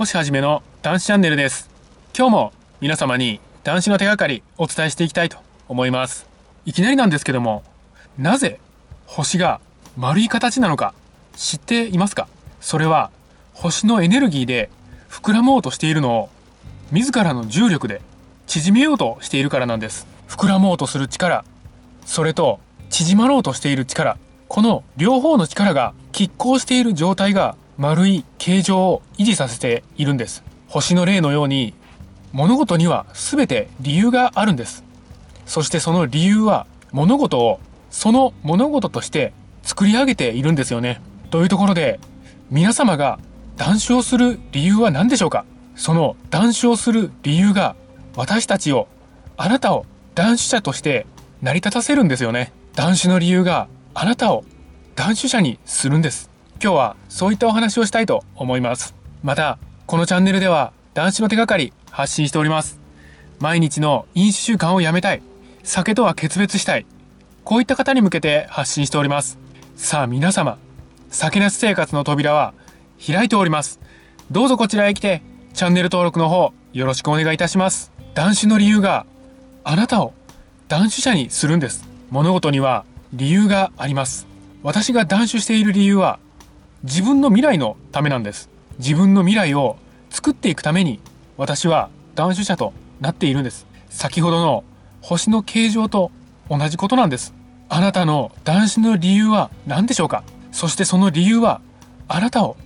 星はじめの男子チャンネルです。今日も皆様に男子の手がかりお伝えしていきたいと思います。いきなりなんですけどもなぜ星が丸い形なのか知っていますか？それは星のエネルギーで膨らもうとしているのを自らの重力で縮めようとしているからなんです。膨らもうとする力それと縮まろうとしている力この両方の力が拮抗している状態が丸い形状を維持させているんです。星の例のように物事には全て理由があるんです。そしてその理由は物事をその物事として作り上げているんですよね。というところで皆様が談笑する理由は何でしょうか？その談笑する理由が私たちをあなたを男子者として成り立たせるんですよね。男子の理由があなたを男子者にするんです。今日はそういったお話をしたいと思います。またこのチャンネルでは男子の手がかり発信しております。毎日の飲酒習慣をやめたい。酒とは決別したい。こういった方に向けて発信しております。さあ皆様酒なし生活の扉は開いております。どうぞこちらへ来てチャンネル登録の方よろしくお願いいたします。断酒の理由があなたを断酒者にするんです。物事には理由があります。私が断酒している理由は自分の未来のためなんです。自分の未来を作っていくために私は断酒者となっているんです。先ほどの星の形状と同じことなんです。あなたの断酒の理由は何でしょうか？そしてその理由はあなたを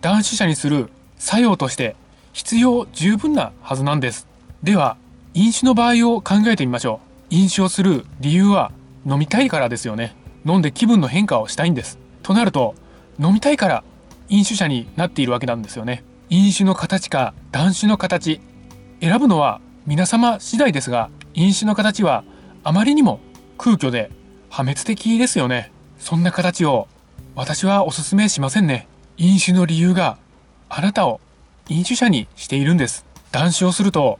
断酒者にする作用として必要十分なはずなんです。では飲酒の場合を考えてみましょう。飲酒をする理由は飲みたいからですよね。飲んで気分の変化をしたいんです。となると飲みたいから飲酒者になっているわけなんですよね。飲酒の形か断酒の形。選ぶのは皆様次第ですが飲酒の形はあまりにも空虚で破滅的ですよね。そんな形を私はお勧めしませんね。飲酒の理由があなたを飲酒者にしているんです。断酒をすると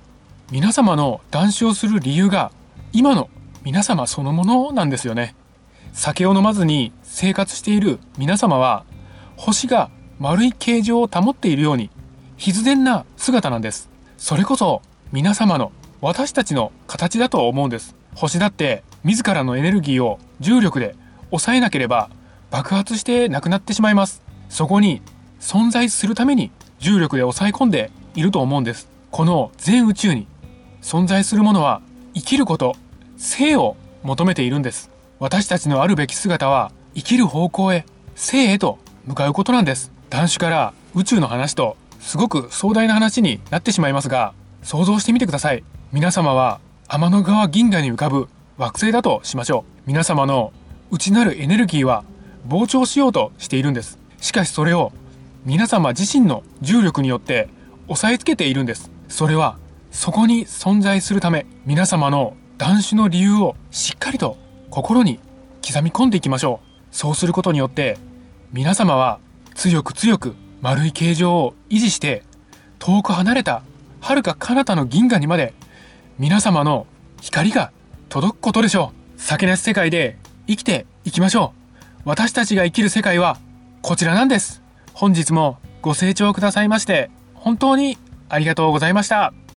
皆様の断酒をする理由が今の皆様そのものなんですよね。酒を飲まずに生活している皆様は星が丸い形状を保っているように必然な姿なんです。それこそ皆様の私たちの形だと思うんです。星だって自らのエネルギーを重力で抑えなければ爆発してなくなってしまいます。そこに存在するために重力で抑え込んでいると思うんです。この全宇宙に存在するものは生きること生を求めているんです。私たちのあるべき姿は生きる方向へ生へと向かうことなんです。男子から宇宙の話とすごく壮大な話になってしまいますが想像してみてください。皆様は天の川銀河に浮かぶ惑星だとしましょう。皆様の内なるエネルギーは膨張しようとしているんです。しかしそれを皆様自身の重力によって押さえつけているんです。それはそこに存在するため皆様の断酒の理由をしっかりと心に刻み込んでいきましょう。そうすることによって皆様は強く強く丸い形状を維持して遠く離れた遥か彼方の銀河にまで皆様の光が届くことでしょう。酒なし世界で生きていきましょう。私たちが生きる世界はこちらなんです。本日もご清聴くださいまして本当にありがとうございました。